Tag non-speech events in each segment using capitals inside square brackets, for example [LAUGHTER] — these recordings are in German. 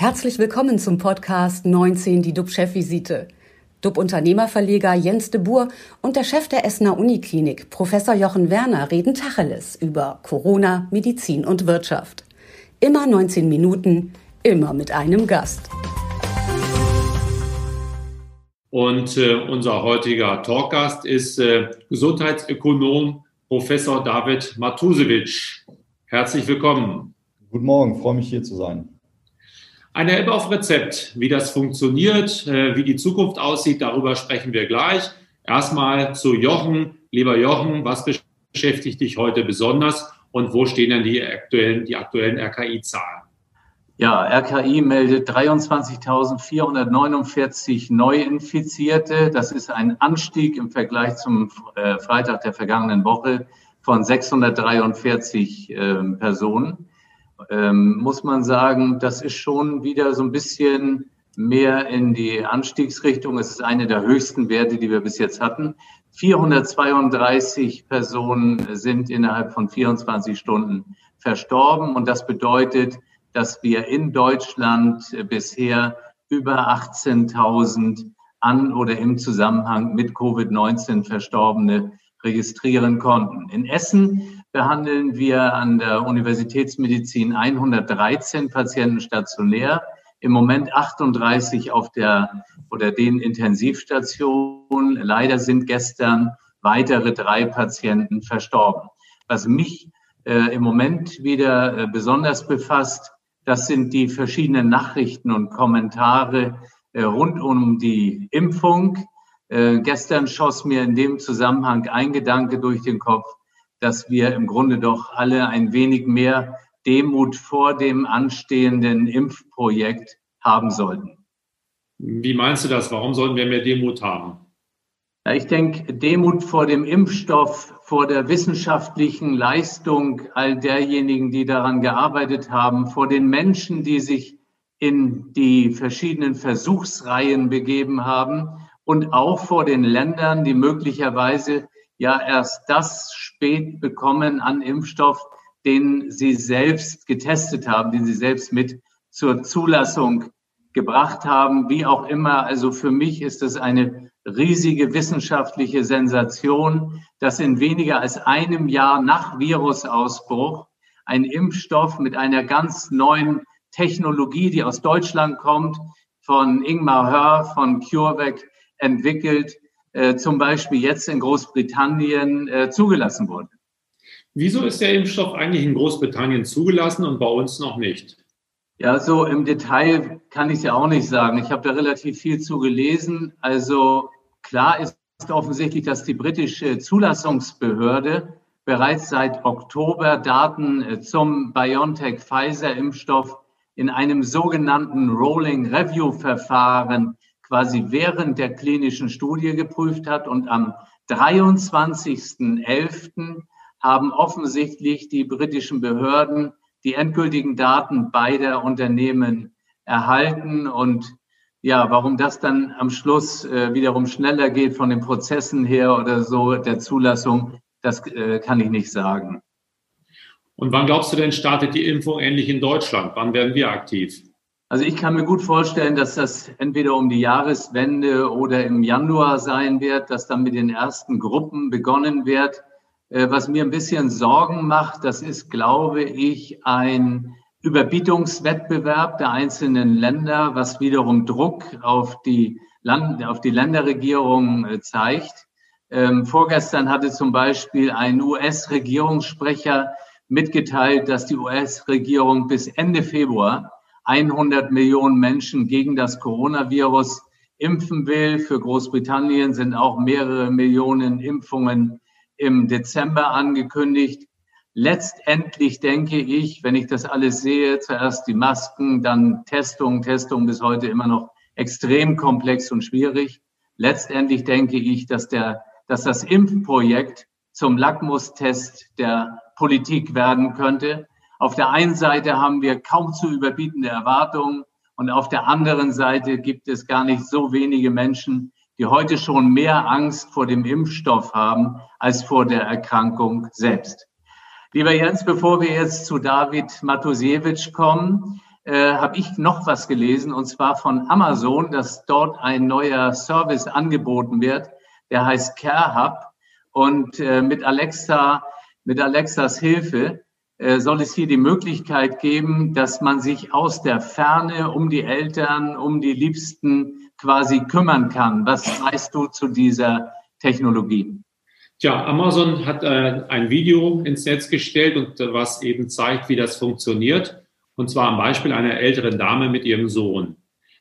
Herzlich willkommen zum Podcast 19, die DUB-Chefvisite. DUB-Unternehmerverleger Jens de Boer und der Chef der Essener Uniklinik, Professor Jochen Werner, reden Tacheles über Corona, Medizin und Wirtschaft. Immer 19 Minuten, immer mit einem Gast. Und äh, unser heutiger Talkgast ist äh, Gesundheitsökonom Professor David Matusewitsch. Herzlich willkommen. Guten Morgen, freue mich hier zu sein. Eine App auf Rezept, wie das funktioniert, äh, wie die Zukunft aussieht, darüber sprechen wir gleich. Erstmal zu Jochen. Lieber Jochen, was beschäftigt dich heute besonders und wo stehen denn die aktuellen, die aktuellen RKI-Zahlen? Ja, RKI meldet 23.449 Neuinfizierte. Das ist ein Anstieg im Vergleich zum äh, Freitag der vergangenen Woche von 643 äh, Personen ähm, muss man sagen, das ist schon wieder so ein bisschen mehr in die Anstiegsrichtung. Es ist eine der höchsten Werte, die wir bis jetzt hatten. 432 Personen sind innerhalb von 24 Stunden verstorben und das bedeutet, dass wir in Deutschland bisher über 18.000 an oder im Zusammenhang mit Covid-19 Verstorbene registrieren konnten. In Essen behandeln wir an der Universitätsmedizin 113 Patienten stationär, im Moment 38 auf der oder den Intensivstationen. Leider sind gestern weitere drei Patienten verstorben. Was mich äh, im Moment wieder äh, besonders befasst, das sind die verschiedenen Nachrichten und Kommentare äh, rund um die Impfung. Äh, gestern schoss mir in dem Zusammenhang ein Gedanke durch den Kopf, dass wir im Grunde doch alle ein wenig mehr Demut vor dem anstehenden Impfprojekt haben sollten. Wie meinst du das? Warum sollten wir mehr Demut haben? Ja, ich denke, Demut vor dem Impfstoff, vor der wissenschaftlichen Leistung all derjenigen, die daran gearbeitet haben, vor den Menschen, die sich in die verschiedenen Versuchsreihen begeben haben und auch vor den Ländern, die möglicherweise ja erst das spät bekommen an Impfstoff, den sie selbst getestet haben, den sie selbst mit zur Zulassung gebracht haben, wie auch immer. Also für mich ist es eine riesige wissenschaftliche Sensation, dass in weniger als einem Jahr nach Virusausbruch ein Impfstoff mit einer ganz neuen Technologie, die aus Deutschland kommt, von Ingmar Hör von CureVac entwickelt, äh, zum Beispiel jetzt in Großbritannien äh, zugelassen wurde. Wieso ist der Impfstoff eigentlich in Großbritannien zugelassen und bei uns noch nicht? Ja, so im Detail kann ich es ja auch nicht sagen. Ich habe da relativ viel zu gelesen. Also klar ist offensichtlich, dass die britische Zulassungsbehörde bereits seit Oktober Daten äh, zum BioNTech-Pfizer-Impfstoff in einem sogenannten Rolling Review-Verfahren quasi während der klinischen Studie geprüft hat. Und am 23.11. haben offensichtlich die britischen Behörden die endgültigen Daten beider Unternehmen erhalten. Und ja, warum das dann am Schluss äh, wiederum schneller geht von den Prozessen her oder so der Zulassung, das äh, kann ich nicht sagen. Und wann glaubst du denn, startet die Impfung ähnlich in Deutschland? Wann werden wir aktiv? Also ich kann mir gut vorstellen, dass das entweder um die Jahreswende oder im Januar sein wird, dass dann mit den ersten Gruppen begonnen wird. Äh, was mir ein bisschen Sorgen macht, das ist, glaube ich, ein Überbietungswettbewerb der einzelnen Länder, was wiederum Druck auf die, Land auf die Länderregierung äh, zeigt. Ähm, vorgestern hatte zum Beispiel ein US-Regierungssprecher mitgeteilt, dass die US-Regierung bis Ende Februar 100 Millionen Menschen gegen das Coronavirus impfen will. Für Großbritannien sind auch mehrere Millionen Impfungen im Dezember angekündigt. Letztendlich denke ich, wenn ich das alles sehe, zuerst die Masken, dann Testung, Testung bis heute immer noch extrem komplex und schwierig. Letztendlich denke ich, dass der, dass das Impfprojekt zum Lackmustest der Politik werden könnte. Auf der einen Seite haben wir kaum zu überbietende Erwartungen und auf der anderen Seite gibt es gar nicht so wenige Menschen, die heute schon mehr Angst vor dem Impfstoff haben als vor der Erkrankung selbst. Lieber Jens, bevor wir jetzt zu David Matusiewicz kommen, äh, habe ich noch was gelesen, und zwar von Amazon, dass dort ein neuer Service angeboten wird, der heißt Care Hub. Und äh, mit Alexa, mit Alexas Hilfe soll es hier die Möglichkeit geben, dass man sich aus der Ferne um die Eltern, um die Liebsten quasi kümmern kann. Was weißt du zu dieser Technologie? Tja, Amazon hat äh, ein Video ins Netz gestellt und äh, was eben zeigt, wie das funktioniert. Und zwar am Beispiel einer älteren Dame mit ihrem Sohn.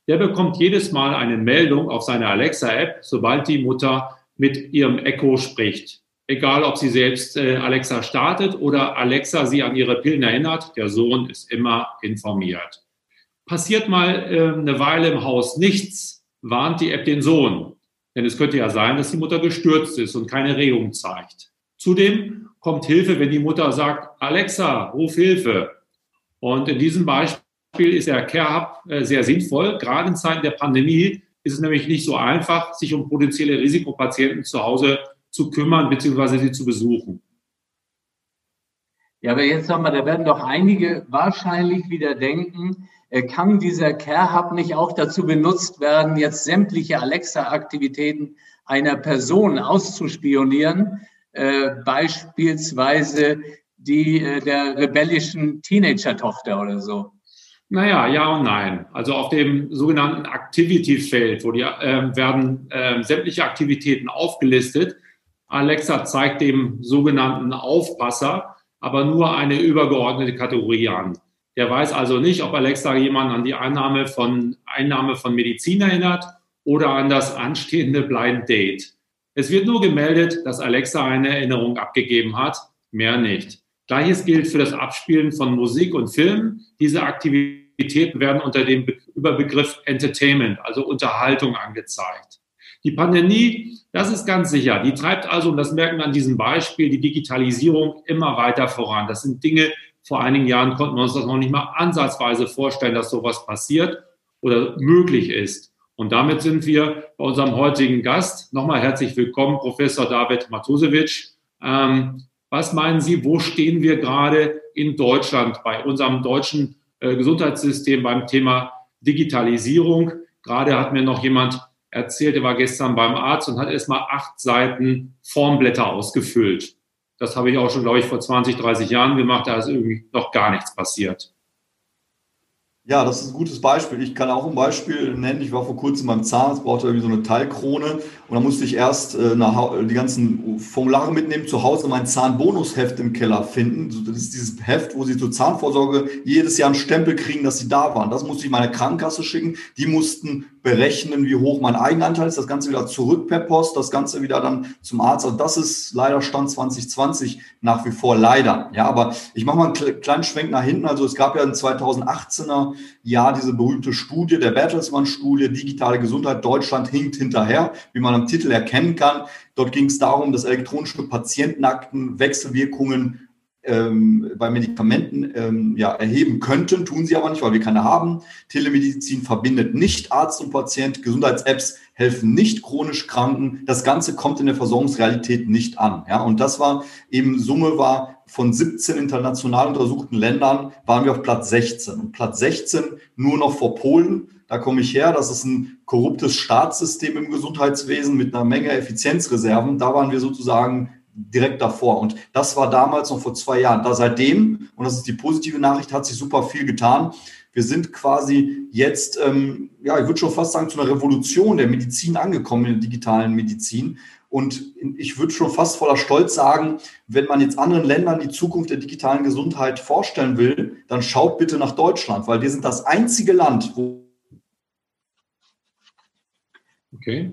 Der bekommt jedes Mal eine Meldung auf seiner Alexa-App, sobald die Mutter mit ihrem Echo spricht. Egal, ob sie selbst äh, Alexa startet oder Alexa sie an ihre Pillen erinnert, der Sohn ist immer informiert. Passiert mal äh, eine Weile im Haus nichts, warnt die App den Sohn. Denn es könnte ja sein, dass die Mutter gestürzt ist und keine Regung zeigt. Zudem kommt Hilfe, wenn die Mutter sagt, Alexa, ruf Hilfe. Und in diesem Beispiel ist der Care Hub äh, sehr sinnvoll. Gerade in Zeiten der Pandemie ist es nämlich nicht so einfach, sich um potenzielle Risikopatienten zu Hause zu kümmern bzw. sie zu besuchen. Ja, aber jetzt wir, da werden doch einige wahrscheinlich wieder denken, äh, kann dieser Care Hub nicht auch dazu benutzt werden, jetzt sämtliche Alexa-Aktivitäten einer Person auszuspionieren, äh, beispielsweise die äh, der rebellischen Teenager-Tochter oder so? Naja, ja und nein. Also auf dem sogenannten Activity-Feld, wo die äh, werden äh, sämtliche Aktivitäten aufgelistet. Alexa zeigt dem sogenannten Aufpasser aber nur eine übergeordnete Kategorie an. Der weiß also nicht, ob Alexa jemanden an die Einnahme von, Einnahme von Medizin erinnert oder an das anstehende Blind Date. Es wird nur gemeldet, dass Alexa eine Erinnerung abgegeben hat, mehr nicht. Gleiches gilt für das Abspielen von Musik und Filmen. Diese Aktivitäten werden unter dem Überbegriff Entertainment, also Unterhaltung angezeigt. Die Pandemie, das ist ganz sicher, die treibt also, und das merken wir an diesem Beispiel, die Digitalisierung immer weiter voran. Das sind Dinge, vor einigen Jahren konnten wir uns das noch nicht mal ansatzweise vorstellen, dass sowas passiert oder möglich ist. Und damit sind wir bei unserem heutigen Gast. Nochmal herzlich willkommen, Professor David Matusewitsch. Ähm, was meinen Sie, wo stehen wir gerade in Deutschland bei unserem deutschen äh, Gesundheitssystem beim Thema Digitalisierung? Gerade hat mir noch jemand erzählt, er war gestern beim Arzt und hat erstmal acht Seiten Formblätter ausgefüllt. Das habe ich auch schon, glaube ich, vor 20, 30 Jahren gemacht. Da ist irgendwie noch gar nichts passiert. Ja, das ist ein gutes Beispiel. Ich kann auch ein Beispiel nennen. Ich war vor kurzem beim Zahnarzt, brauchte irgendwie so eine Teilkrone und da musste ich erst äh, die ganzen Formulare mitnehmen, zu Hause mein Zahnbonusheft im Keller finden. Das ist dieses Heft, wo sie zur Zahnvorsorge jedes Jahr einen Stempel kriegen, dass sie da waren. Das musste ich meiner Krankenkasse schicken. Die mussten berechnen, wie hoch mein Eigenanteil ist, das Ganze wieder zurück per Post, das Ganze wieder dann zum Arzt. Also das ist leider Stand 2020 nach wie vor leider. Ja, aber ich mache mal einen kleinen Schwenk nach hinten. Also es gab ja in 2018er Jahr diese berühmte Studie, der Bertelsmann-Studie, digitale Gesundheit, Deutschland hinkt hinterher, wie man am Titel erkennen kann. Dort ging es darum, dass elektronische Patientenakten Wechselwirkungen ähm, bei Medikamenten ähm, ja, erheben könnten, tun sie aber nicht, weil wir keine haben. Telemedizin verbindet nicht Arzt und Patient. Gesundheits-Apps helfen nicht chronisch Kranken. Das Ganze kommt in der Versorgungsrealität nicht an. Ja, und das war eben Summe war von 17 international untersuchten Ländern waren wir auf Platz 16. Und Platz 16 nur noch vor Polen. Da komme ich her. Das ist ein korruptes Staatssystem im Gesundheitswesen mit einer Menge Effizienzreserven. Da waren wir sozusagen direkt davor. Und das war damals noch vor zwei Jahren. Da seitdem, und das ist die positive Nachricht, hat sich super viel getan. Wir sind quasi jetzt, ähm, ja, ich würde schon fast sagen, zu einer Revolution der Medizin angekommen, in der digitalen Medizin. Und ich würde schon fast voller Stolz sagen, wenn man jetzt anderen Ländern die Zukunft der digitalen Gesundheit vorstellen will, dann schaut bitte nach Deutschland, weil wir sind das einzige Land, wo. Okay.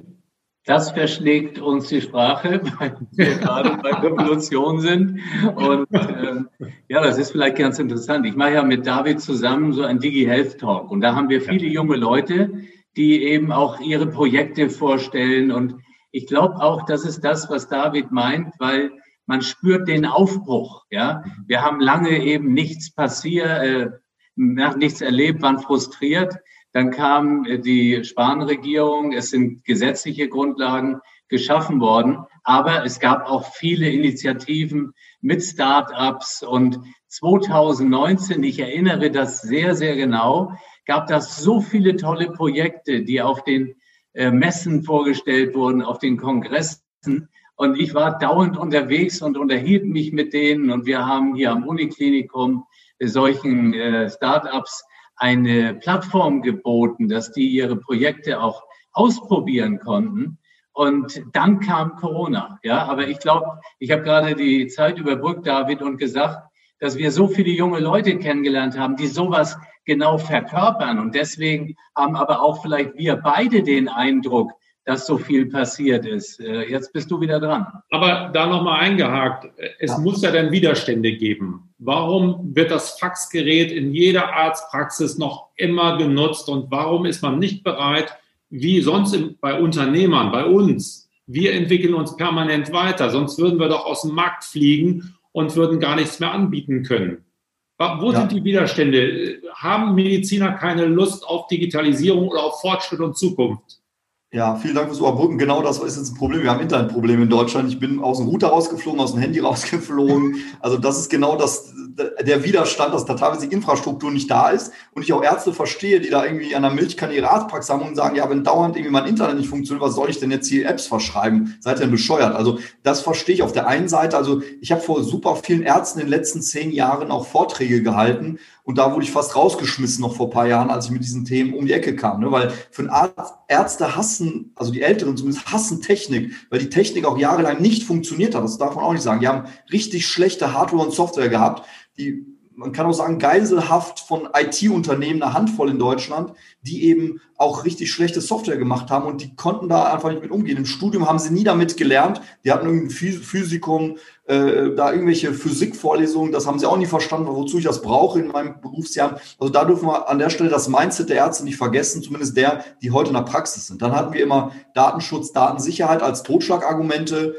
Das verschlägt uns die Sprache, [LAUGHS] weil wir gerade bei Revolution sind. Und ähm, ja, das ist vielleicht ganz interessant. Ich mache ja mit David zusammen so ein Digi-Health Talk. Und da haben wir viele junge Leute, die eben auch ihre Projekte vorstellen. Und ich glaube auch, das ist das, was David meint, weil man spürt den Aufbruch. Ja, wir haben lange eben nichts passiert, äh, nichts erlebt, waren frustriert. Dann kam äh, die Spahn-Regierung, es sind gesetzliche Grundlagen geschaffen worden. Aber es gab auch viele Initiativen mit Start-ups und 2019, ich erinnere das sehr, sehr genau, gab das so viele tolle Projekte, die auf den äh, Messen vorgestellt wurden, auf den Kongressen. Und ich war dauernd unterwegs und unterhielt mich mit denen. Und wir haben hier am Uniklinikum solchen äh, Startups eine Plattform geboten, dass die ihre Projekte auch ausprobieren konnten. Und dann kam Corona. Ja, aber ich glaube, ich habe gerade die Zeit überbrückt, David, und gesagt, dass wir so viele junge Leute kennengelernt haben, die sowas genau verkörpern. Und deswegen haben aber auch vielleicht wir beide den Eindruck, dass so viel passiert ist. Äh, jetzt bist du wieder dran. Aber da nochmal eingehakt. Es ja. muss ja dann Widerstände geben. Warum wird das Faxgerät in jeder Arztpraxis noch immer genutzt und warum ist man nicht bereit, wie sonst bei Unternehmern, bei uns, wir entwickeln uns permanent weiter, sonst würden wir doch aus dem Markt fliegen und würden gar nichts mehr anbieten können. Wo ja. sind die Widerstände? Haben Mediziner keine Lust auf Digitalisierung oder auf Fortschritt und Zukunft? Ja, vielen Dank fürs Überbrücken. Genau das ist jetzt ein Problem. Wir haben Internetprobleme in Deutschland. Ich bin aus dem Router rausgeflogen, aus dem Handy [LAUGHS] rausgeflogen. Also das ist genau das, der Widerstand, dass da teilweise die Infrastruktur nicht da ist. Und ich auch Ärzte verstehe, die da irgendwie an der Milchkanne ihre haben und sagen, ja, wenn dauernd irgendwie mein Internet nicht funktioniert, was soll ich denn jetzt hier Apps verschreiben? Seid ihr denn bescheuert? Also das verstehe ich auf der einen Seite. Also ich habe vor super vielen Ärzten in den letzten zehn Jahren auch Vorträge gehalten und da wurde ich fast rausgeschmissen noch vor ein paar Jahren, als ich mit diesen Themen um die Ecke kam. Ne? Weil für einen Arzt, Ärzte hassen, also die Älteren zumindest hassen Technik, weil die Technik auch jahrelang nicht funktioniert hat. Das darf man auch nicht sagen. Die haben richtig schlechte Hardware und Software gehabt, die man kann auch sagen, geiselhaft von IT-Unternehmen, eine Handvoll in Deutschland, die eben auch richtig schlechte Software gemacht haben und die konnten da einfach nicht mit umgehen. Im Studium haben sie nie damit gelernt. Die hatten irgendein Physikum, äh, da irgendwelche Physikvorlesungen, das haben sie auch nie verstanden, wozu ich das brauche in meinem Berufsjahr. Also da dürfen wir an der Stelle das Mindset der Ärzte nicht vergessen, zumindest der, die heute in der Praxis sind. Dann hatten wir immer Datenschutz, Datensicherheit als Totschlagargumente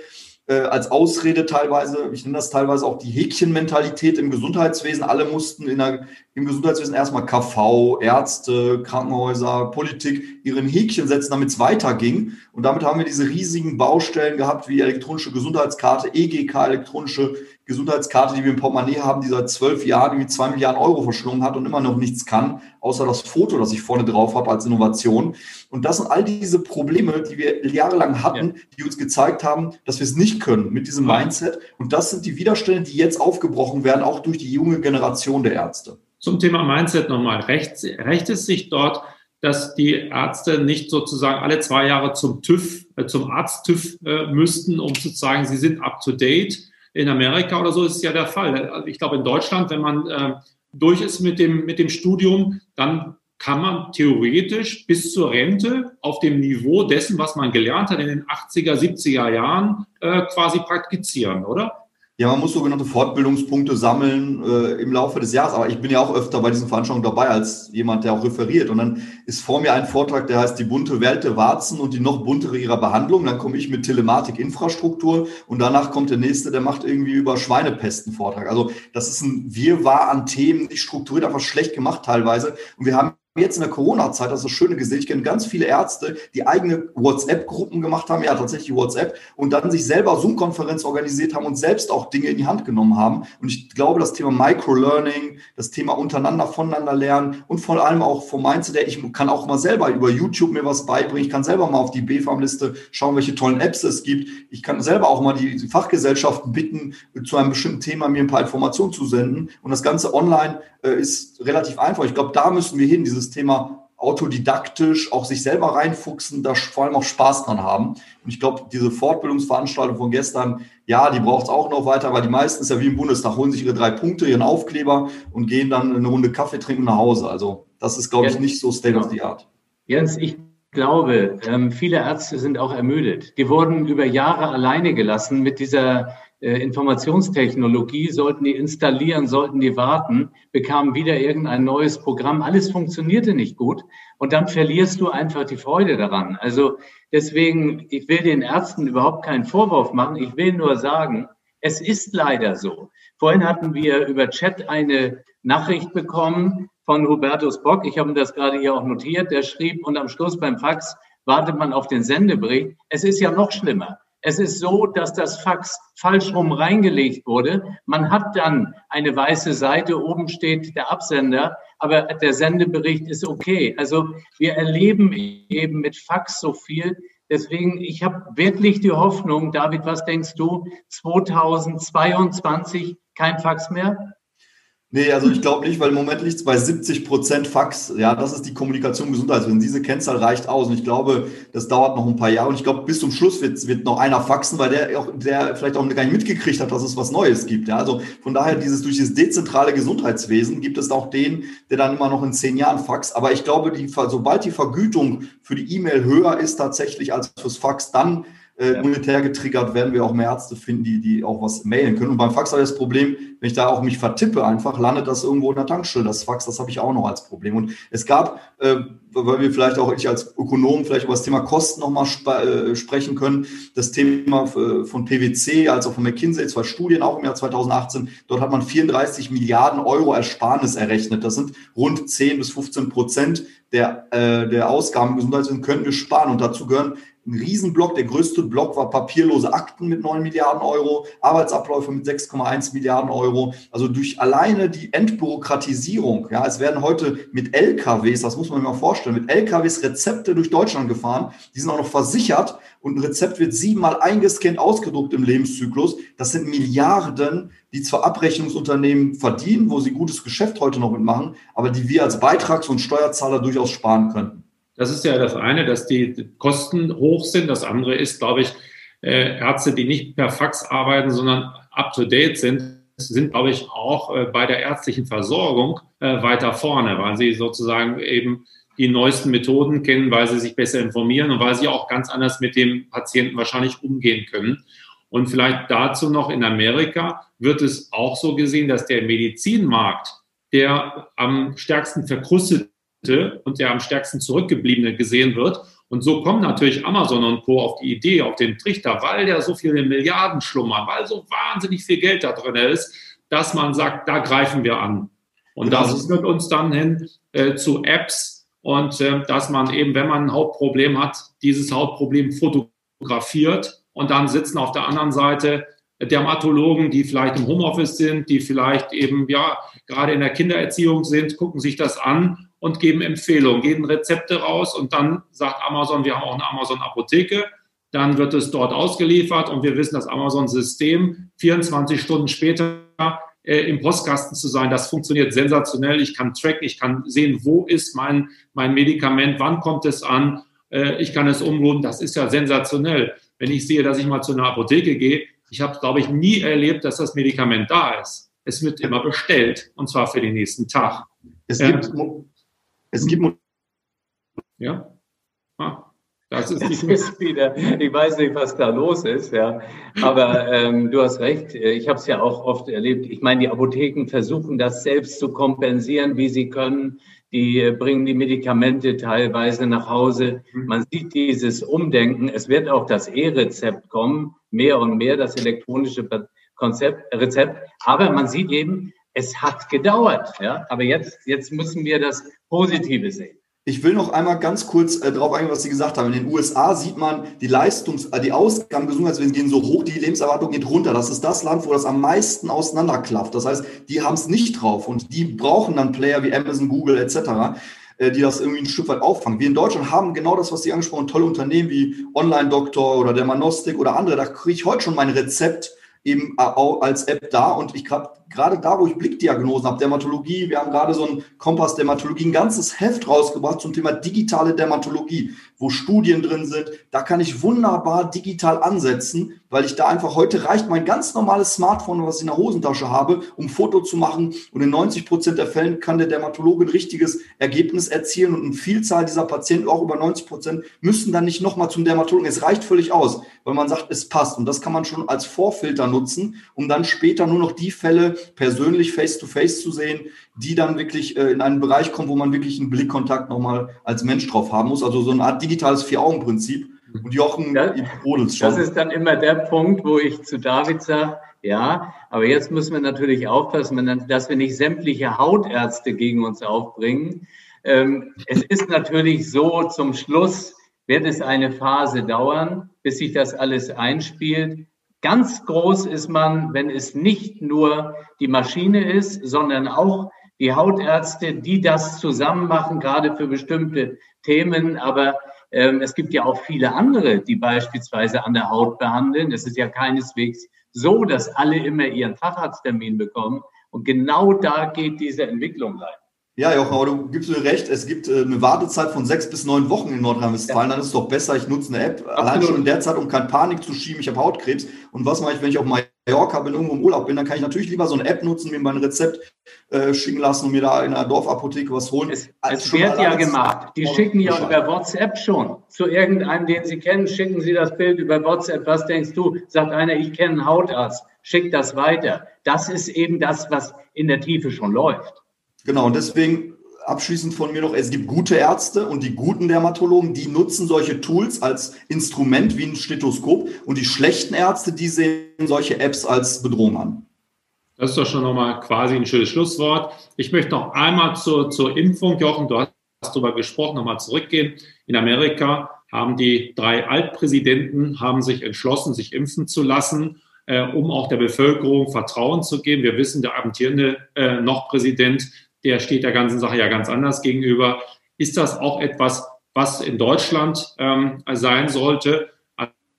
äh, als Ausrede teilweise, ich nenne das teilweise auch die Häkchenmentalität im Gesundheitswesen. Alle mussten in der, im Gesundheitswesen erstmal KV, Ärzte, Krankenhäuser, Politik ihren Häkchen setzen, damit es weiterging. Und damit haben wir diese riesigen Baustellen gehabt wie elektronische Gesundheitskarte, EGK, elektronische Gesundheitskarte, die wir im Portemonnaie haben, die seit zwölf Jahren irgendwie zwei Milliarden Euro verschlungen hat und immer noch nichts kann, außer das Foto, das ich vorne drauf habe als Innovation. Und das sind all diese Probleme, die wir jahrelang hatten, die uns gezeigt haben, dass wir es nicht können mit diesem Mindset. Und das sind die Widerstände, die jetzt aufgebrochen werden, auch durch die junge Generation der Ärzte. Zum Thema Mindset nochmal. Recht, recht es sich dort, dass die Ärzte nicht sozusagen alle zwei Jahre zum TÜV, äh, zum Arzt-TÜV äh, müssten, um zu sagen, sie sind up to date in Amerika oder so ist es ja der Fall. Also ich glaube, in Deutschland, wenn man äh, durch ist mit dem, mit dem Studium, dann kann man theoretisch bis zur Rente auf dem Niveau dessen, was man gelernt hat in den 80er, 70er Jahren, äh, quasi praktizieren, oder? Ja, man muss sogenannte Fortbildungspunkte sammeln äh, im Laufe des Jahres. Aber ich bin ja auch öfter bei diesen Veranstaltungen dabei als jemand, der auch referiert. Und dann ist vor mir ein Vortrag, der heißt die bunte Welt der Warzen und die noch buntere ihrer Behandlung. Dann komme ich mit Telematik-Infrastruktur und danach kommt der nächste, der macht irgendwie über Schweinepesten Vortrag. Also das ist ein Wirrwarr an Themen, nicht strukturiert, einfach schlecht gemacht teilweise. Und wir haben jetzt in der Corona-Zeit, das ist das Schöne gesehen, ich kenne ganz viele Ärzte, die eigene WhatsApp-Gruppen gemacht haben, ja tatsächlich WhatsApp, und dann sich selber Zoom-Konferenz organisiert haben und selbst auch Dinge in die Hand genommen haben. Und ich glaube, das Thema Microlearning, das Thema untereinander, voneinander lernen und vor allem auch vom Mindset, ich kann auch mal selber über YouTube mir was beibringen, ich kann selber mal auf die BFAM-Liste schauen, welche tollen Apps es gibt. Ich kann selber auch mal die Fachgesellschaften bitten, zu einem bestimmten Thema mir ein paar Informationen zu senden. Und das Ganze online ist relativ einfach. Ich glaube, da müssen wir hin, dieses Thema autodidaktisch auch sich selber reinfuchsen, da vor allem auch Spaß dran haben. Und ich glaube, diese Fortbildungsveranstaltung von gestern, ja, die braucht es auch noch weiter, weil die meisten ist ja wie im Bundestag, holen sich ihre drei Punkte, ihren Aufkleber und gehen dann eine Runde Kaffee trinken nach Hause. Also das ist, glaube ich, nicht so State of the Art. Jens, ich glaube, ähm, viele Ärzte sind auch ermüdet. Die wurden über Jahre alleine gelassen mit dieser äh, Informationstechnologie, sollten die installieren, sollten die warten, bekamen wieder irgendein neues Programm. Alles funktionierte nicht gut. Und dann verlierst du einfach die Freude daran. Also deswegen, ich will den Ärzten überhaupt keinen Vorwurf machen. Ich will nur sagen, es ist leider so. Vorhin hatten wir über Chat eine Nachricht bekommen von Hubertus Bock. Ich habe das gerade hier auch notiert. Der schrieb und am Schluss beim Fax wartet man auf den Sendebericht. Es ist ja noch schlimmer. Es ist so, dass das Fax falsch rum reingelegt wurde. Man hat dann eine weiße Seite, oben steht der Absender, aber der Sendebericht ist okay. Also wir erleben eben mit Fax so viel. Deswegen, ich habe wirklich die Hoffnung, David, was denkst du, 2022 kein Fax mehr? Nee, also ich glaube nicht, weil im Moment liegt es bei 70 Prozent Fax. Ja, das ist die Kommunikation Gesundheitswesen. Diese Kennzahl reicht aus. Und ich glaube, das dauert noch ein paar Jahre. Und ich glaube, bis zum Schluss wird, wird noch einer faxen, weil der, auch, der vielleicht auch gar nicht mitgekriegt hat, dass es was Neues gibt. Ja, also von daher, dieses, durch dieses dezentrale Gesundheitswesen gibt es auch den, der dann immer noch in zehn Jahren faxt. Aber ich glaube, die, sobald die Vergütung für die E-Mail höher ist tatsächlich als fürs Fax, dann äh, monetär getriggert, werden wir auch mehr Ärzte finden, die, die auch was mailen können. Und beim Fax habe ich das Problem, wenn ich da auch mich vertippe, einfach landet das irgendwo in der Tankstelle. Das Fax, das habe ich auch noch als Problem. Und es gab, äh, weil wir vielleicht auch ich als Ökonom vielleicht über das Thema Kosten nochmal sp äh, sprechen können, das Thema äh, von PwC als auch von McKinsey, zwei Studien auch im Jahr 2018. Dort hat man 34 Milliarden Euro Ersparnis errechnet. Das sind rund 10 bis 15 Prozent der, äh, der Ausgaben im Gesundheitswesen können wir sparen. Und dazu gehören ein Riesenblock. Der größte Block war papierlose Akten mit 9 Milliarden Euro, Arbeitsabläufe mit 6,1 Milliarden Euro. Also durch alleine die Entbürokratisierung. Ja, es werden heute mit LKWs, das muss man sich mal vorstellen, mit LKWs Rezepte durch Deutschland gefahren. Die sind auch noch versichert und ein Rezept wird siebenmal eingescannt, ausgedruckt im Lebenszyklus. Das sind Milliarden, die zwar Abrechnungsunternehmen verdienen, wo sie gutes Geschäft heute noch mitmachen, aber die wir als Beitrags- und Steuerzahler durchaus sparen könnten. Das ist ja das eine, dass die Kosten hoch sind. Das andere ist, glaube ich, äh, Ärzte, die nicht per Fax arbeiten, sondern up-to-date sind, sind, glaube ich, auch äh, bei der ärztlichen Versorgung äh, weiter vorne, weil sie sozusagen eben die neuesten Methoden kennen, weil sie sich besser informieren und weil sie auch ganz anders mit dem Patienten wahrscheinlich umgehen können. Und vielleicht dazu noch in Amerika wird es auch so gesehen, dass der Medizinmarkt, der am stärksten verkrustet und der am stärksten zurückgebliebene gesehen wird. Und so kommen natürlich Amazon und Co. auf die Idee, auf den Trichter, weil der so viele Milliarden schlummern, weil so wahnsinnig viel Geld da drin ist, dass man sagt, da greifen wir an. Und genau. das führt uns dann hin äh, zu Apps und äh, dass man eben, wenn man ein Hauptproblem hat, dieses Hauptproblem fotografiert und dann sitzen auf der anderen Seite Dermatologen, die vielleicht im Homeoffice sind, die vielleicht eben ja gerade in der Kindererziehung sind, gucken sich das an und geben Empfehlungen, geben Rezepte raus und dann sagt Amazon, wir haben auch eine Amazon-Apotheke. Dann wird es dort ausgeliefert und wir wissen, das Amazon-System 24 Stunden später äh, im Postkasten zu sein, das funktioniert sensationell. Ich kann tracken, ich kann sehen, wo ist mein, mein Medikament, wann kommt es an, äh, ich kann es umrunden. Das ist ja sensationell. Wenn ich sehe, dass ich mal zu einer Apotheke gehe, ich habe, glaube ich, nie erlebt, dass das Medikament da ist. Es wird immer bestellt und zwar für den nächsten Tag. Es gibt, es gibt. Ja. Ah, das ist, [LAUGHS] das ist wieder, ich weiß nicht, was da los ist, ja. Aber ähm, du hast recht, ich habe es ja auch oft erlebt. Ich meine, die Apotheken versuchen das selbst zu kompensieren, wie sie können. Die äh, bringen die Medikamente teilweise nach Hause. Mhm. Man sieht dieses Umdenken. Es wird auch das E-Rezept kommen, mehr und mehr das elektronische Konzept, Rezept. Aber man sieht eben, es hat gedauert. Ja? Aber jetzt, jetzt müssen wir das Positive sehen. Ich will noch einmal ganz kurz äh, darauf eingehen, was Sie gesagt haben. In den USA sieht man, die Leistungs-, äh, die Ausgaben Gesundheitswesen gehen so hoch, die Lebenserwartung geht runter. Das ist das Land, wo das am meisten auseinanderklafft. Das heißt, die haben es nicht drauf und die brauchen dann Player wie Amazon, Google etc., äh, die das irgendwie ein Stück weit auffangen. Wir in Deutschland haben genau das, was Sie angesprochen haben, tolle Unternehmen wie Online-Doktor oder Dermanostik oder andere. Da kriege ich heute schon mein Rezept eben als App da und ich habe gerade da, wo ich Blickdiagnosen habe, Dermatologie, wir haben gerade so ein Kompass Dermatologie, ein ganzes Heft rausgebracht zum Thema digitale Dermatologie, wo Studien drin sind. Da kann ich wunderbar digital ansetzen, weil ich da einfach heute reicht mein ganz normales Smartphone, was ich in der Hosentasche habe, um Foto zu machen. Und in 90 Prozent der Fällen kann der Dermatologe ein richtiges Ergebnis erzielen und eine Vielzahl dieser Patienten, auch über 90 Prozent, müssen dann nicht nochmal zum Dermatologen. Es reicht völlig aus, weil man sagt, es passt. Und das kann man schon als Vorfilter nutzen, um dann später nur noch die Fälle persönlich face-to-face -face zu sehen, die dann wirklich äh, in einen Bereich kommen, wo man wirklich einen Blickkontakt nochmal als Mensch drauf haben muss. Also so eine Art digitales Vier-Augen-Prinzip. Und Jochen brodelt schon. Das ist dann immer der Punkt, wo ich zu David sage, ja, aber jetzt müssen wir natürlich aufpassen, dass wir nicht sämtliche Hautärzte gegen uns aufbringen. Ähm, es ist natürlich so zum Schluss, wird es eine Phase dauern, bis sich das alles einspielt. Ganz groß ist man, wenn es nicht nur die Maschine ist, sondern auch die Hautärzte, die das zusammen machen, gerade für bestimmte Themen. Aber ähm, es gibt ja auch viele andere, die beispielsweise an der Haut behandeln. Es ist ja keineswegs so, dass alle immer ihren Facharzttermin bekommen. Und genau da geht diese Entwicklung rein. Ja, Jochen, aber du gibst mir recht, es gibt äh, eine Wartezeit von sechs bis neun Wochen in Nordrhein-Westfalen. Ja. Dann ist es doch besser, ich nutze eine App, Absolut. allein schon in der Zeit, um keine Panik zu schieben, ich habe Hautkrebs. Und was mache ich, wenn ich auf Mallorca bin, irgendwo im Urlaub bin, dann kann ich natürlich lieber so eine App nutzen, mir mein Rezept äh, schicken lassen und mir da in einer Dorfapotheke was holen. Es, es wird ja gemacht. Die schicken ja über WhatsApp schon. Zu irgendeinem, den Sie kennen, schicken Sie das Bild über WhatsApp. Was denkst du? Sagt einer, ich kenne einen Hautarzt. Schick das weiter. Das ist eben das, was in der Tiefe schon läuft. Genau, und deswegen abschließend von mir noch, es gibt gute Ärzte und die guten Dermatologen, die nutzen solche Tools als Instrument wie ein Stethoskop und die schlechten Ärzte, die sehen solche Apps als Bedrohung an. Das ist doch schon nochmal quasi ein schönes Schlusswort. Ich möchte noch einmal zur, zur Impfung, Jochen, du hast darüber gesprochen, nochmal zurückgehen. In Amerika haben die drei Altpräsidenten haben sich entschlossen, sich impfen zu lassen, äh, um auch der Bevölkerung Vertrauen zu geben. Wir wissen, der amtierende äh, noch Präsident der steht der ganzen Sache ja ganz anders gegenüber. Ist das auch etwas, was in Deutschland ähm, sein sollte?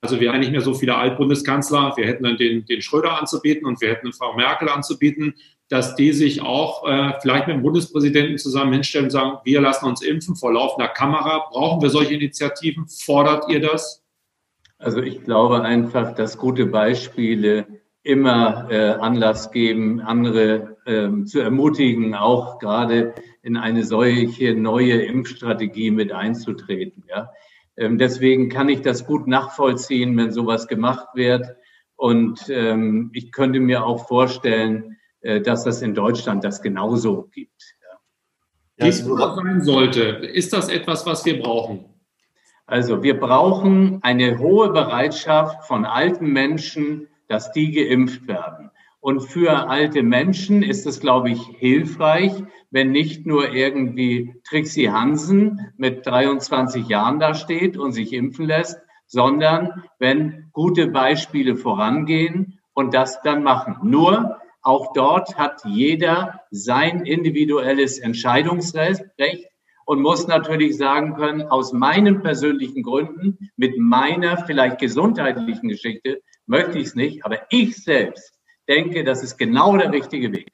Also wir haben nicht mehr so viele Altbundeskanzler. Wir hätten dann den, den Schröder anzubieten und wir hätten Frau Merkel anzubieten, dass die sich auch äh, vielleicht mit dem Bundespräsidenten zusammen hinstellen und sagen, wir lassen uns impfen vor laufender Kamera. Brauchen wir solche Initiativen? Fordert ihr das? Also ich glaube einfach, dass gute Beispiele immer äh, Anlass geben, andere ähm, zu ermutigen, auch gerade in eine solche neue Impfstrategie mit einzutreten. Ja. Ähm, deswegen kann ich das gut nachvollziehen, wenn sowas gemacht wird. Und ähm, ich könnte mir auch vorstellen, äh, dass das in Deutschland das genauso gibt. Ja. Wie es sein sollte, ist das etwas, was wir brauchen? Also wir brauchen eine hohe Bereitschaft von alten Menschen, dass die geimpft werden. Und für alte Menschen ist es, glaube ich, hilfreich, wenn nicht nur irgendwie Trixie Hansen mit 23 Jahren da steht und sich impfen lässt, sondern wenn gute Beispiele vorangehen und das dann machen. Nur auch dort hat jeder sein individuelles Entscheidungsrecht und muss natürlich sagen können, aus meinen persönlichen Gründen, mit meiner vielleicht gesundheitlichen Geschichte, möchte ich es nicht, aber ich selbst denke, das ist genau der richtige Weg.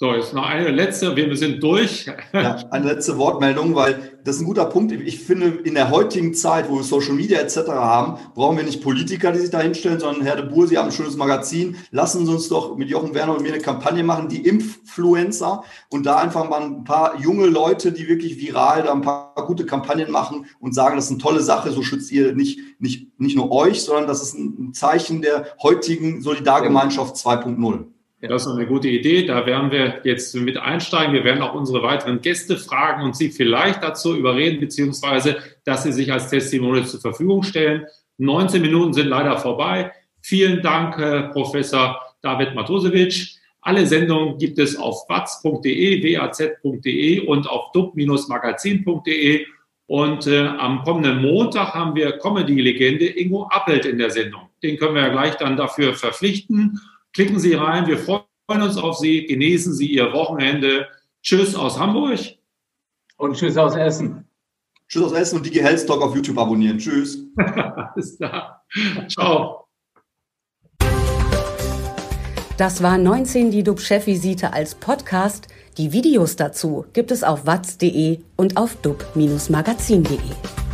So, jetzt noch eine letzte, wir sind durch. Ja, eine letzte Wortmeldung, weil das ist ein guter Punkt. Ich finde, in der heutigen Zeit, wo wir Social Media etc. haben, brauchen wir nicht Politiker, die sich da hinstellen, sondern Herr de Boer, Sie haben ein schönes Magazin. Lassen Sie uns doch mit Jochen Werner und mir eine Kampagne machen, die Impffluencer und da einfach mal ein paar junge Leute, die wirklich viral da ein paar gute Kampagnen machen und sagen, das ist eine tolle Sache, so schützt ihr nicht, nicht, nicht nur euch, sondern das ist ein Zeichen der heutigen Solidargemeinschaft 2.0. Das ist eine gute Idee. Da werden wir jetzt mit einsteigen. Wir werden auch unsere weiteren Gäste fragen und sie vielleicht dazu überreden, beziehungsweise, dass sie sich als Testimonial zur Verfügung stellen. 19 Minuten sind leider vorbei. Vielen Dank, äh, Professor David Matosewitsch. Alle Sendungen gibt es auf watz.de, waz.de und auf dub-magazin.de. Und äh, am kommenden Montag haben wir Comedy-Legende Ingo Appelt in der Sendung. Den können wir ja gleich dann dafür verpflichten. Klicken Sie rein, wir freuen uns auf Sie, genießen Sie Ihr Wochenende. Tschüss aus Hamburg. Und tschüss aus Essen. Tschüss aus Essen und die Health Talk auf YouTube abonnieren. Tschüss. [LAUGHS] Alles klar. Ciao. Das war 19 die DUB-Chefvisite als Podcast. Die Videos dazu gibt es auf watz.de und auf dub-magazin.de.